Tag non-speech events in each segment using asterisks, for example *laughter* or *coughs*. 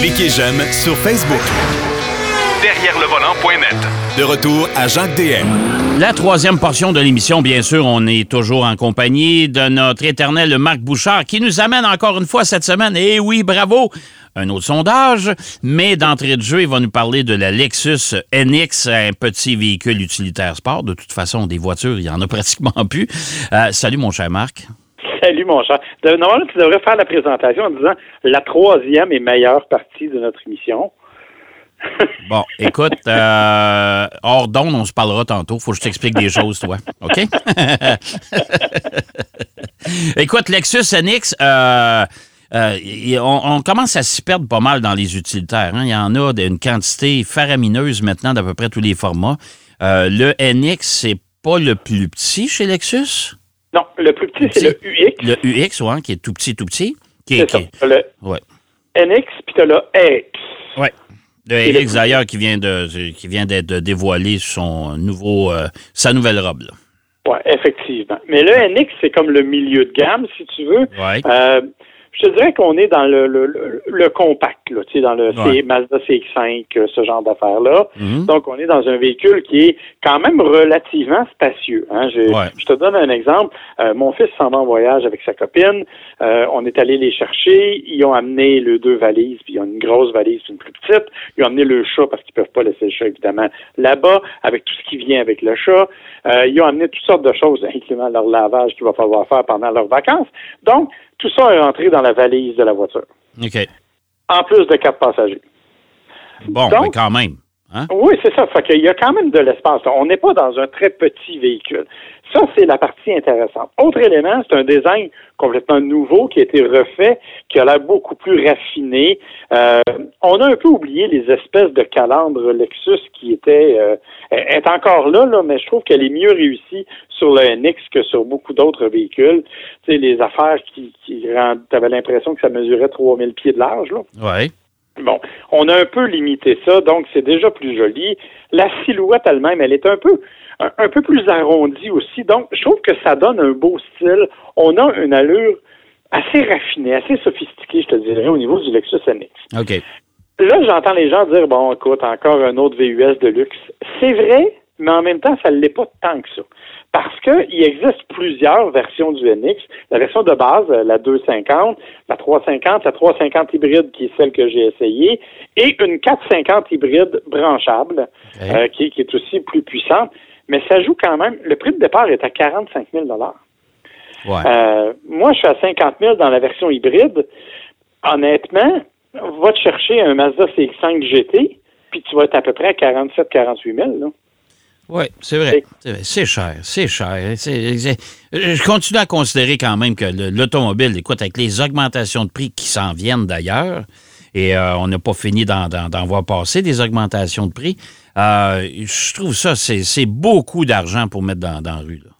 Cliquez j'aime sur Facebook. Derrière le volant.net. De retour à Jacques DM. La troisième portion de l'émission, bien sûr, on est toujours en compagnie de notre éternel Marc Bouchard qui nous amène encore une fois cette semaine. Et oui, bravo! Un autre sondage, mais d'entrée de jeu, il va nous parler de la Lexus NX, un petit véhicule utilitaire sport. De toute façon, des voitures, il y en a *laughs* pratiquement plus. Euh, salut, mon cher Marc. *laughs* Salut, mon cher. Normalement, tu devrais faire la présentation en disant la troisième et meilleure partie de notre émission. *laughs* Bon, écoute, euh, hors d'onde, on se parlera tantôt. Faut que je t'explique des choses, toi. OK? *laughs* écoute, Lexus NX, euh, euh, on, commence à s'y perdre pas mal dans les utilitaires. Hein. Il y en a une quantité faramineuse maintenant d'à peu près tous les formats. le NX, c'est pas le plus petit chez Lexus? Non, le plus petit, c'est le UX. Le UX, oui, qui est tout petit, tout petit. C'est ça. Le ouais. NX, puis tu le X. Oui. Le NX, d'ailleurs, qui vient de qui vient d'être dévoilé son nouveau, euh, sa nouvelle robe. Oui, effectivement. Mais le NX, c'est comme le milieu de gamme, si tu veux. Ouais. Euh, je te dirais qu'on est dans le, le, le, compact, là, tu sais, dans le Mazda CX5, euh, ce genre d'affaires-là. Mhm. Donc, on est dans un véhicule qui est quand même relativement spacieux. Hein. Je, je te donne un exemple. Euh, mon fils s'en va en voyage avec sa copine. Euh, on est allé les chercher. Ils ont amené le deux valises, puis ils ont une grosse valise, puis une plus petite. Ils ont amené le chat parce qu'ils peuvent pas laisser le chat, évidemment, là-bas, avec tout ce qui vient avec le chat. ils ont amené toutes sortes de choses, *laughs* incluant leur lavage qu'il va falloir faire pendant leurs vacances. Donc, tout ça est rentré dans la valise de la voiture. OK. En plus de quatre passagers. Bon, mais quand même. Hein? Oui, c'est ça. Fait qu'il y a quand même de l'espace. On n'est pas dans un très petit véhicule. Ça, c'est la partie intéressante. Autre élément, c'est un design complètement nouveau qui a été refait, qui a l'air beaucoup plus raffiné. Euh, on a un peu oublié les espèces de calandres Lexus qui étaient euh, est encore là, là, mais je trouve qu'elle est mieux réussie sur le NX que sur beaucoup d'autres véhicules. Tu sais, les affaires qui, qui rendent, t'avais l'impression que ça mesurait 3000 pieds de large, là. Ouais. Bon, on a un peu limité ça, donc c'est déjà plus joli. La silhouette elle-même, elle est un peu un, peu plus arrondie aussi, donc je trouve que ça donne un beau style. On a une allure assez raffinée, assez sophistiquée, je te dirais, au niveau du Lexus NX. OK. Là, j'entends les gens dire, bon, écoute, encore un autre VUS de luxe. C'est vrai, mais en même temps, ça ne l'est pas tant que ça. Parce qu'il existe plusieurs versions du NX. La version de base, la 250, la 350, la 350 hybride qui est celle que j'ai essayée, et une 450 hybride branchable euh, qui, qui, est aussi plus puissante. Mais ça joue quand même. Le prix de départ est à 45 000 ouais. euh, Moi, je suis à 50 000 dans la version hybride. Honnêtement, va te chercher un Mazda CX-5 GT, puis tu vas être à peu près à 47 48 000. Là. Oui, c'est vrai. C'est cher, c'est cher. je continue à considérer quand même que l'automobile, écoute, avec les augmentations de prix qui s'en viennent d'ailleurs, et euh, on n'a pas fini d'en voir passer des augmentations de prix, euh, je trouve ça, c'est beaucoup d'argent pour mettre dans, dans la rue. Là.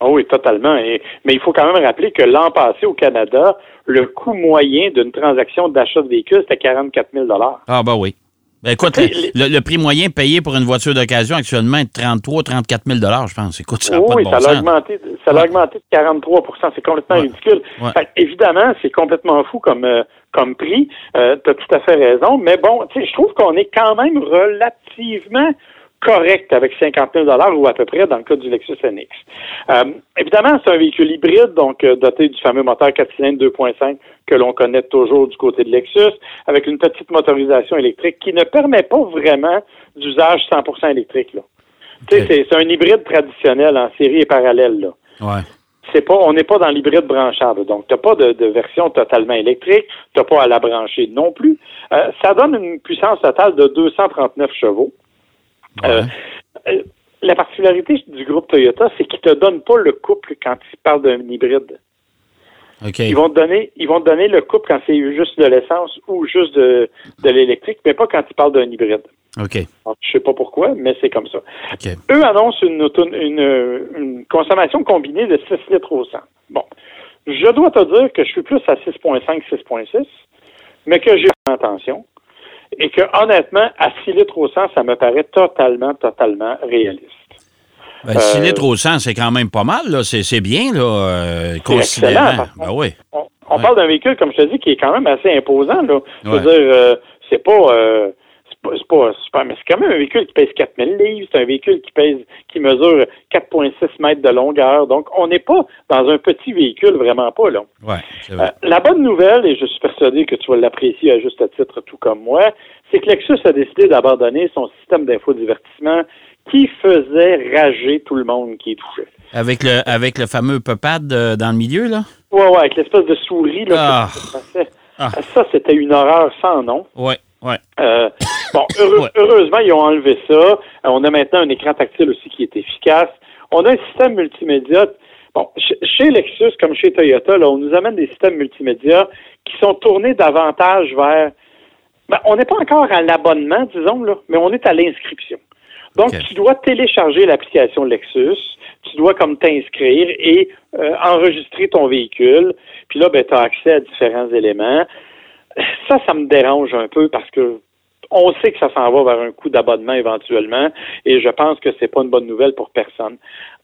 Oh oui, totalement. mais il faut quand même rappeler que l'an passé au Canada, le coût moyen d'une transaction d'achat de véhicule, c'était 44 000 Ah, ben oui. Ben, écoute, le, prix moyen payé pour une voiture d'occasion actuellement est de 33 34 000 je pense. Écoute, ça n'a pas de bon ça l'a augmenté, ça l'a augmenté de 43 C'est complètement ridicule. évidemment, c'est complètement fou comme, euh, comme prix. Euh, tu as tout à fait raison. Mais bon, je trouve qu'on est quand même relativement correct avec 50 000 ou à peu près dans le cas du Lexus NX. Euh, évidemment, c'est un véhicule hybride, donc euh, doté du fameux moteur 4 cylindres 2.5 que l'on connaît toujours du côté de Lexus, avec une petite motorisation électrique qui ne permet pas vraiment d'usage 100% électrique. Là. C'est, c'est un hybride traditionnel en série et parallèle. Là. Ouais. C'est pas, on n'est pas dans l'hybride branchable. Donc, tu n'as pas de, version totalement électrique, tu n'as pas à la brancher non plus. Euh, ça donne une puissance totale de 239 chevaux. Euh, euh, la particularité du groupe Toyota, c'est qu'ils te donnent pas le couple quand ils parlent d'un hybride. Ils vont te donner, ils vont te donner le couple quand c'est juste de l'essence ou juste de, l'électrique, mais pas quand ils parlent d'un hybride. OK. Je je sais pas pourquoi, mais c'est comme ça. Eux annoncent une, une, consommation combinée de 6 litres au 100. Bon. Je dois te dire que je suis plus à 6.5, 6.6, mais que j'ai attention et que honnêtement, à 6 litres au 100, ça me paraît totalement, totalement réaliste. 6 ben, litres au 100, c'est quand même pas mal, là. C'est, bien, là, euh, considérant. Ben oui. On parle d'un véhicule, comme je te dis, qui est quand même assez imposant. Là. Je veux dire, euh, c'est pas, c'est pas, super, mais c'est quand même un véhicule qui pèse 4000 livres. C'est un véhicule qui pèse, qui mesure 4,6 mètres de longueur. Donc, on n'est pas dans un petit véhicule, vraiment pas là. Ouais, euh, la bonne nouvelle, et je suis persuadé que tu vas l'apprécier à juste titre, tout comme moi, c'est que Lexus a décidé d'abandonner son système d'infodivertissement qui faisait rager tout le monde qui est touché. Avec le, avec le fameux peuplade dans le milieu, là? Oui, oui, avec l'espèce de souris, là, ah. ah. Ça, c'était une horreur sans nom. Oui, oui. Euh, bon, *coughs* heureusement, ils ont enlevé ça. Euh, on a maintenant un écran tactile aussi qui est efficace. On a un système multimédia. Bon, chez Lexus, comme chez Toyota, là, on nous amène des systèmes multimédia qui sont tournés davantage vers. Ben, on n'est pas encore à l'abonnement, disons, là, mais on est à l'inscription. Donc, tu dois télécharger l'application Lexus, tu dois comme t'inscrire et euh, enregistrer ton véhicule. Puis là, ben, tu as accès à différents éléments. Ça, ça me dérange un peu parce que on sait que ça s'en va vers un coût d'abonnement éventuellement et je pense que c'est pas une bonne nouvelle pour personne.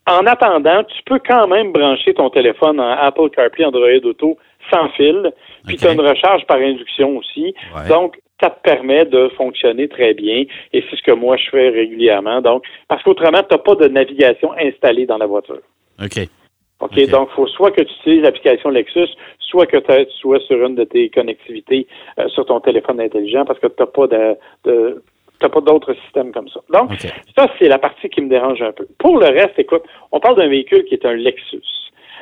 En attendant, tu peux quand même brancher ton téléphone en Apple CarPlay Android Auto sans fil, puis tu as une recharge par induction aussi. Donc, ça te permet de fonctionner très bien et c'est ce que moi je fais régulièrement. Donc, parce qu'autrement, tu n'as pas de navigation installée dans la voiture. OK. OK, donc il faut soit que tu utilises l'application Lexus, soit que tu sois sur une de tes connectivités euh, sur ton téléphone intelligent parce que tu n'as pas de, pas d'autres systèmes comme ça. Donc, ça, c'est la partie qui me dérange un peu. Pour le reste, écoute, on parle d'un véhicule qui est un Lexus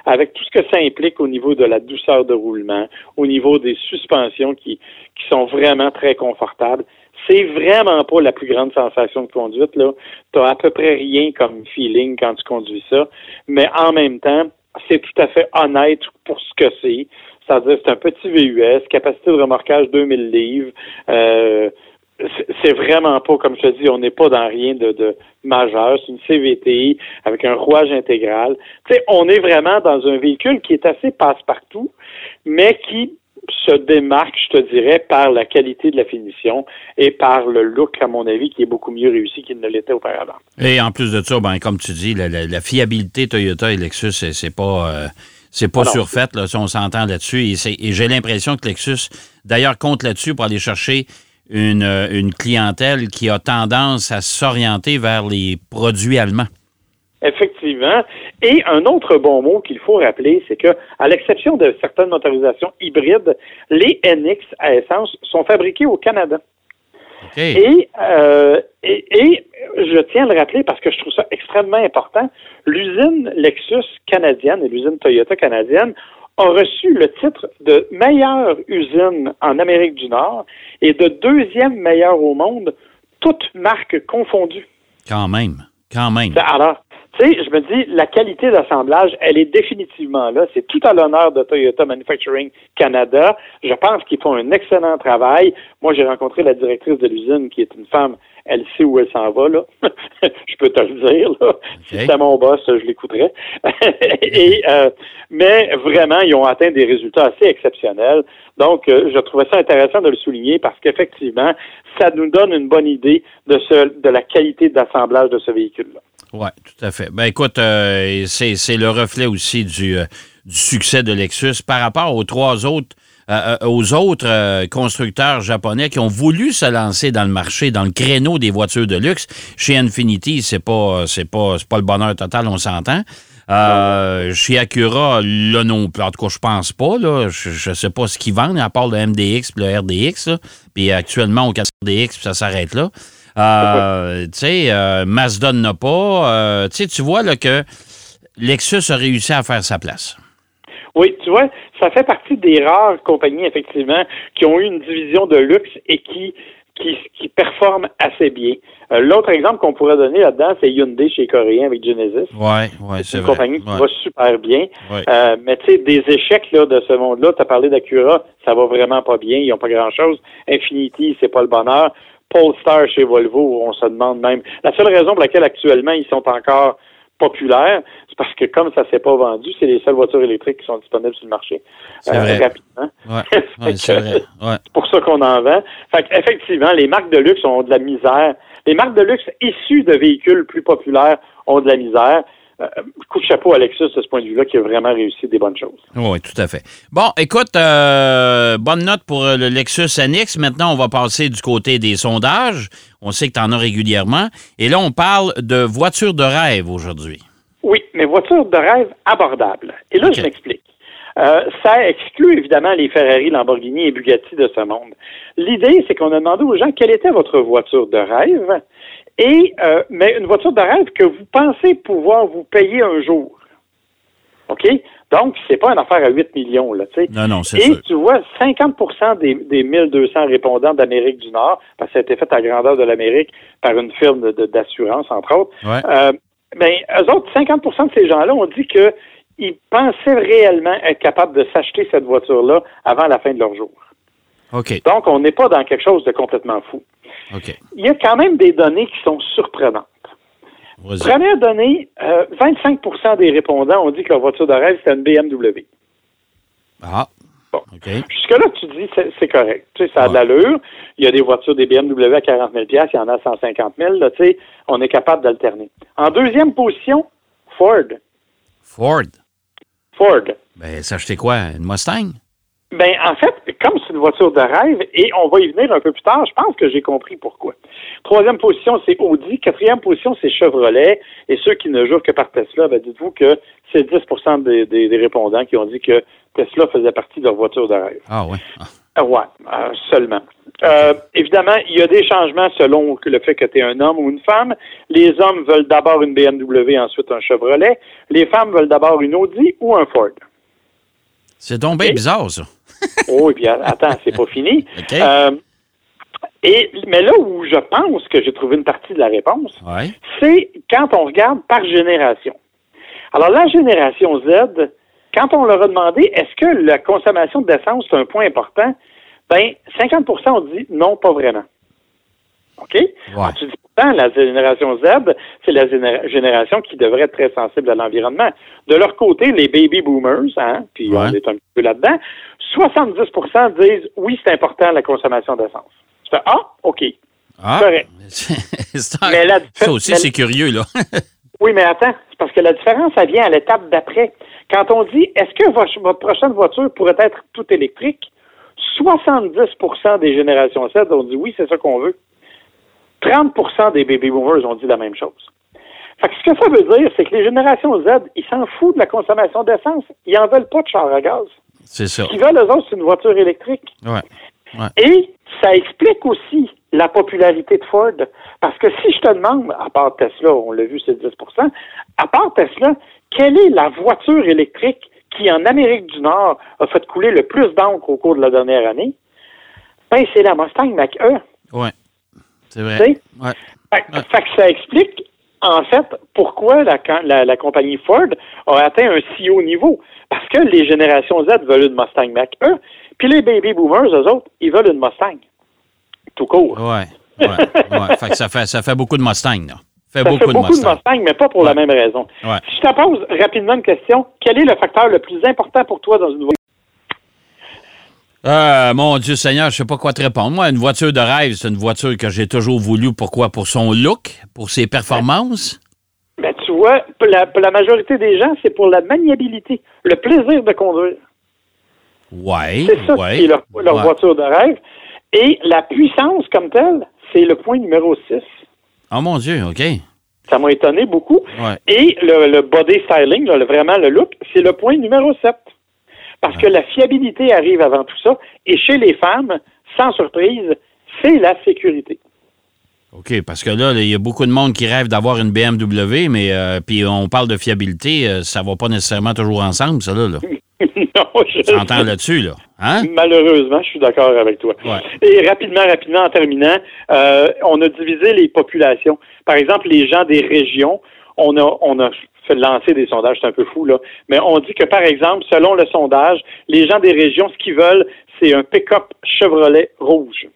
avec tout ce que ça implique au niveau de la douceur de roulement, au niveau des suspensions qui, qui sont vraiment très confortables. C'est vraiment pas la plus grande sensation de conduite, là. T'as à peu près rien comme feeling quand tu conduis ça. Mais en même temps, c'est tout à fait honnête pour ce que c'est. C'est-à-dire, c'est un petit VUS, capacité de remorquage 2000 livres, euh, c'est vraiment pas, comme je te dis, on n'est pas dans rien de, majeur. C'est une CVT avec un rouage intégral. Tu sais, on est vraiment dans un véhicule qui est assez passe-partout, mais qui se démarque, je te dirais, par la qualité de la finition et par le look, à mon avis, qui est beaucoup mieux réussi qu'il ne l'était auparavant. Et en plus de ça, ben, comme tu dis, la, fiabilité Toyota et Lexus, c'est pas... Euh, c'est pas surfait, là, si on s'entend là-dessus. Et, j'ai l'impression que Lexus, d'ailleurs, compte là-dessus pour aller chercher une, euh, une clientèle qui a tendance à s'orienter vers les produits allemands. Effectivement. Et un autre bon mot qu'il faut rappeler, c'est que, à l'exception de certaines motorisations hybrides, les NX à essence sont fabriqués au Canada. Euh, et, et, je tiens à le rappeler parce que je trouve ça extrêmement important. L'usine Lexus canadienne et l'usine Toyota canadienne a reçu le titre de meilleure usine en Amérique du Nord et de deuxième meilleure au monde, toutes marques confondues. Quand même, quand même. Alors, sais, je me dis, la qualité d'assemblage, elle est définitivement là. C'est tout à l'honneur de Toyota Manufacturing Canada. Je pense qu'ils font un excellent travail. Moi, j'ai rencontré la directrice de l'usine, qui est une femme elle sait où elle s'en va, là. *laughs* je peux te le dire, là. Si c'était mon boss, je l'écouterais. *laughs* Et, euh, mais vraiment, ils ont atteint des résultats assez exceptionnels. Donc, euh, je trouvais ça intéressant de le souligner parce qu'effectivement, ça nous donne une bonne idée de, ce, de la qualité d'assemblage de ce véhicule-là. Oui, tout à fait. Ben écoute, euh, c'est le reflet aussi du, du succès de Lexus par rapport aux trois autres euh, euh, aux autres euh, constructeurs japonais qui ont voulu se lancer dans le marché, dans le créneau des voitures de luxe. Chez Infinity, c'est pas c'est pas pas le bonheur total, on s'entend. chez Acura, là non. En tout cas, je pense pas. Là. Je, ne sais pas ce qu'ils vendent, à part le MDX et le RDX. Puis actuellement, au 4DX, ça s'arrête là. Tu sais, Mazda n'a pas. tu vois là, que Lexus a réussi à faire sa place. Oui, tu vois, ça fait partie des rares compagnies, effectivement, qui ont eu une division de luxe et qui, qui, qui performent assez bien. Euh, l'autre exemple qu'on pourrait donner là-dedans, c'est Hyundai chez Coréen avec Genesis. Oui, oui, c'est une compagnie qui va super bien. Euh, mais tu sais, des échecs là, de ce monde-là, tu as parlé d'Acura, ça va vraiment pas bien, ils n'ont pas grand-chose. Infinity, c'est pas le bonheur. Polestar chez Volvo, on se demande même. La seule raison pour laquelle actuellement ils sont encore populaire, c'est parce que comme ça s'est pas vendu, c'est les seules voitures électriques qui sont disponibles sur le marché euh, rapidement. *laughs* c'est pour ça qu'on en vend. Fait effectivement, les marques de luxe ont de la misère. Les marques de luxe issues de véhicules plus populaires ont de la misère. Coup de chapeau à Lexus de ce point de vue-là qui a vraiment réussi des bonnes choses. Oui, tout à fait. Bon, écoute, bonne note pour le Lexus NX. Maintenant, on va passer du côté des sondages. On sait que tu en as régulièrement. Et là, on parle de voitures de rêve aujourd'hui. Oui, mais voitures de rêve abordables. Et là, je m'explique. Euh, ça exclut évidemment les Ferrari, Lamborghini et Bugatti de ce monde. L'idée, c'est qu'on a demandé aux gens quelle était votre voiture de rêve, et euh, mais une voiture de rêve que vous pensez pouvoir vous payer un jour. OK? Donc, c'est pas une affaire à 8 millions, là, tu sais. Non, non, c'est Et tu vois, 50% des, des 1200 répondants d'Amérique du Nord, parce que ça a été fait à grandeur de l'Amérique par une firme d'assurance, entre autres, ouais. euh, ben, eux autres, 50% de ces gens-là ont dit qu'ils pensaient réellement être capables de s'acheter cette voiture-là avant la fin de leur jour. Donc, on n'est pas dans quelque chose de complètement fou. Il y a quand même des données qui sont surprenantes. Première donnée, euh, 25% des répondants ont dit que leur voiture de rêve, c'était une BMW. Ah. Bon. Jusque-là, tu dis c'est correct. Tu sais, ça a de l'allure. Il y a des voitures des BMW à 40 000 il y en a à 150 000 là, tu sais, on est capable d'alterner. En deuxième position, Ford. Ford. Ford. Ben, s'acheter quoi? Une Mustang? Ben, en fait, comme c'est une voiture de rêve, et on va y venir un peu plus tard, je pense que j'ai compris pourquoi. Troisième position, c'est Audi. Quatrième position, c'est Chevrolet. Et ceux qui ne jouent que par Tesla, ben, dites-vous que c'est 10 des, des, des, répondants qui ont dit que Tesla faisait partie de leur voiture de rêve. Ah oui. Ah. Ouais, euh, seulement. Euh, évidemment, il y a des changements selon le fait que tu es un homme ou une femme. Les hommes veulent d'abord une BMW, ensuite un Chevrolet. Les femmes veulent d'abord une Audi ou un Ford. C'est donc bien bizarre, ça. *laughs* oh, et puis attends, c'est pas fini. Okay. Euh, et, mais là où je pense que j'ai trouvé une partie de la réponse, ouais. c'est quand on regarde par génération. Alors, la génération Z, quand on leur a demandé est-ce que la consommation d'essence est un point important, ben 50% ont dit non, pas vraiment. OK? Ouais. Dis pourtant, la génération Z, c'est la génération qui devrait être très sensible à l'environnement? De leur côté, les baby boomers, hein, puis Ouais. on est un petit peu là-dedans, 70% disent oui, c'est important la consommation d'essence. Tu fais Ah, OK. Ah, Correct. *laughs* c'est un- Mais ça aussi, c'est curieux, là. *laughs* Oui, mais attends, c'est parce que la différence, ça vient à l'étape d'après. Quand on dit est-ce que votre, votre prochaine voiture pourrait être toute électrique, 70% des générations Z ont dit oui, c'est ça qu'on veut. 30% des baby boomers ont dit la même chose. Fait que ce que ça veut dire, c'est que les générations Z, ils s'en foutent de la consommation d'essence. Ils en veulent pas de char à gaz. C'est ça. Ce qu'ils veulent, eux autres, c'est une voiture électrique. Ouais. Et ça explique aussi la popularité de Ford. Parce que si je te demande, à part Tesla, on l'a vu, c'est 10% à part Tesla, quelle est la voiture électrique qui, en Amérique du Nord, a fait couler le plus d'encre au cours de la dernière année? Ben, c'est la Mustang Mach-E. Ouais. C'est vrai. Ouais. Fait, que ça explique, en fait, pourquoi la, la, la compagnie Ford a atteint un si haut niveau. Parce que les générations Z veulent une Mustang Mach-E, puis les baby boomers, eux autres, ils veulent une Mustang. Tout court. Ouais. Ouais. ouais. Fait que ça fait, ça fait beaucoup de Mustang, là. Fait Ça beaucoup, fait de beaucoup Mustang. de Mustang, mais pas pour la même raison. Ouais. Si je te pose rapidement une question, quel est le facteur le plus important pour toi dans une voiture? Euh, mon Dieu Seigneur, je sais pas quoi te répondre. Moi, une voiture de rêve, c'est une voiture que j'ai toujours voulu. Pourquoi? Pour son look, pour ses performances? Ben, tu vois, pour la, pour la majorité des gens, c'est pour la maniabilité, le plaisir de conduire. Ouais. C'est ça ouais. qui est leur, leur ouais. voiture de rêve. Et la puissance comme telle, c'est le point numéro 6. Oh mon Dieu, OK. Ça m'a étonné beaucoup. Ouais. Et le, le body styling, là, le- vraiment le look, c'est le point numéro 7. Parce que la fiabilité arrive avant tout ça. Et chez les femmes, sans surprise, c'est la sécurité. OK, parce que là, il y a beaucoup de monde qui rêve d'avoir une BMW, mais euh, puis on parle de fiabilité, euh, ça va pas nécessairement toujours ensemble, ça, là. là. *laughs* non, je Tu s'entends là-dessus, là. Hein? Malheureusement, je suis d'accord avec toi. Ouais. Et rapidement, rapidement, en terminant, euh, on a divisé les populations. Par exemple, les gens des régions, on a, on a fait lancer des sondages, c'est un peu fou, là, mais on dit que, par exemple, selon le sondage, les gens des régions, ce qu'ils veulent, c'est un pick-up Chevrolet rouge.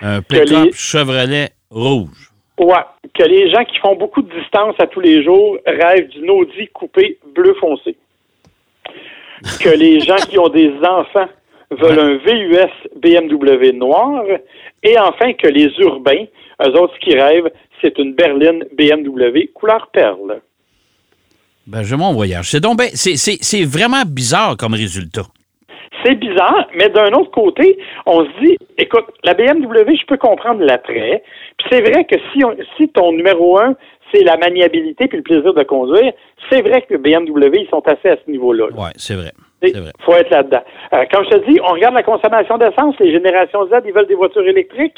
Un pick-up les- Chevrolet rouge. Ouais, que les gens qui font beaucoup de distance à tous les jours rêvent d'une Audi coupée bleu foncé. Que les *laughs* gens qui ont des enfants veulent un VUS BMW noir. Et enfin, que les urbains, eux autres, ce qu'ils rêvent, c'est une berline BMW couleur perle. Ben, je mon voyage. C'est donc ben, c'est vraiment bizarre comme résultat. C'est bizarre, mais d'un autre côté, on se dit, écoute, la BMW, je peux comprendre l'attrait. Puis c'est vrai que si, si ton numéro un, c'est la maniabilité puis le plaisir de conduire, c'est vrai que BMW, ils sont assez à ce niveau-là. Oui, c'est vrai. Il faut être là-dedans. Euh, comme je te dis, on regarde la consommation d'essence, les générations Z, ils veulent des voitures électriques.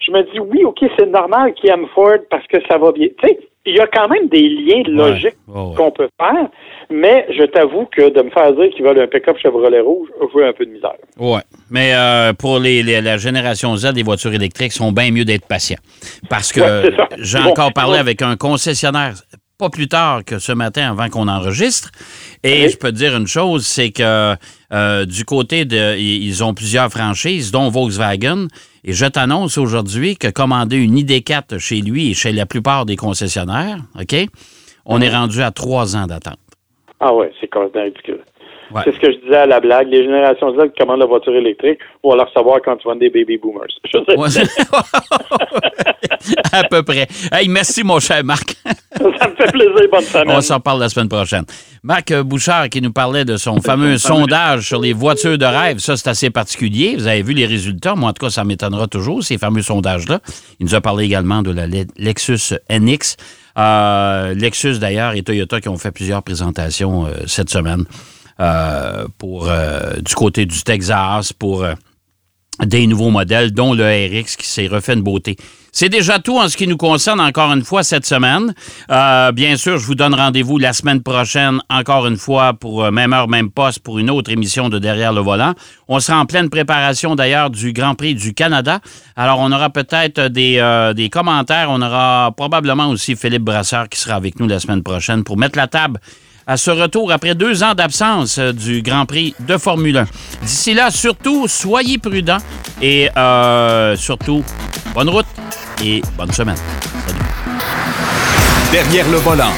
Je me dis, oui, OK, c'est normal qu'ils aiment Ford parce que ça va bien. Tu sais, il y a quand même des liens logiques qu'on peut faire, mais je t'avoue que de me faire dire qu'ils veulent un pick-up Chevrolet rouge, je veux un peu de misère. Oui, mais euh, pour les, la génération Z, les voitures électriques sont bien mieux d'être patients. Parce que j'ai encore parlé avec un concessionnaire pas plus tard que ce matin avant qu'on enregistre. Et je peux te dire une chose, c'est que euh, du côté de... Ils ont plusieurs franchises, dont Volkswagen. Et je t'annonce aujourd'hui que commander une ID4 chez lui et chez la plupart des concessionnaires, OK, on est rendu à trois ans d'attente. Ah ouais, c'est complètement ridicule. C'est ce que je disais à la blague. Les générations Z qui commandent la voiture électrique vont la recevoir quand tu vends des baby boomers. *laughs* à peu près. Hey, merci, mon cher Marc. *laughs* Ça me fait plaisir. Bonne semaine. On s'en parle la semaine prochaine. Marc Bouchard qui nous parlait de son fameux sondage sur les *laughs* voitures de rêve. Ça, c'est assez particulier. Vous avez vu les résultats. Moi, en tout cas, ça m'étonnera toujours, ces fameux sondages-là. Il nous a parlé également de la Lexus NX. Euh, Lexus, d'ailleurs, et Toyota qui ont fait plusieurs présentations euh, cette semaine. Euh, pour euh, du côté du Texas pour euh, des nouveaux modèles, dont le RX qui s'est refait une beauté. C'est déjà tout en ce qui nous concerne encore une fois cette semaine. bien sûr, je vous donne rendez-vous la semaine prochaine, encore une fois, pour même heure, même poste, pour une autre émission de Derrière le volant. On sera en pleine préparation d'ailleurs du Grand Prix du Canada. Alors, on aura peut-être des, des commentaires. On aura probablement aussi Philippe Brasseur qui sera avec nous la semaine prochaine pour mettre la table à ce retour après deux ans d'absence euh, du Grand Prix de Formule 1. D'ici là, surtout, soyez prudents et euh, surtout, bonne route et bonne semaine. Derrière le volant.